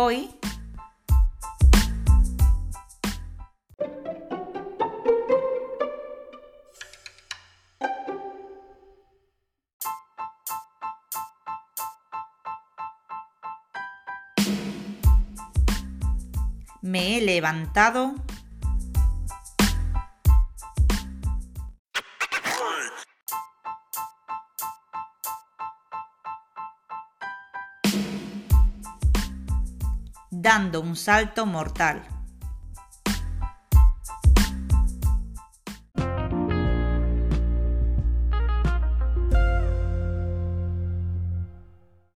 Hoy. Me he levantado dando un salto mortal.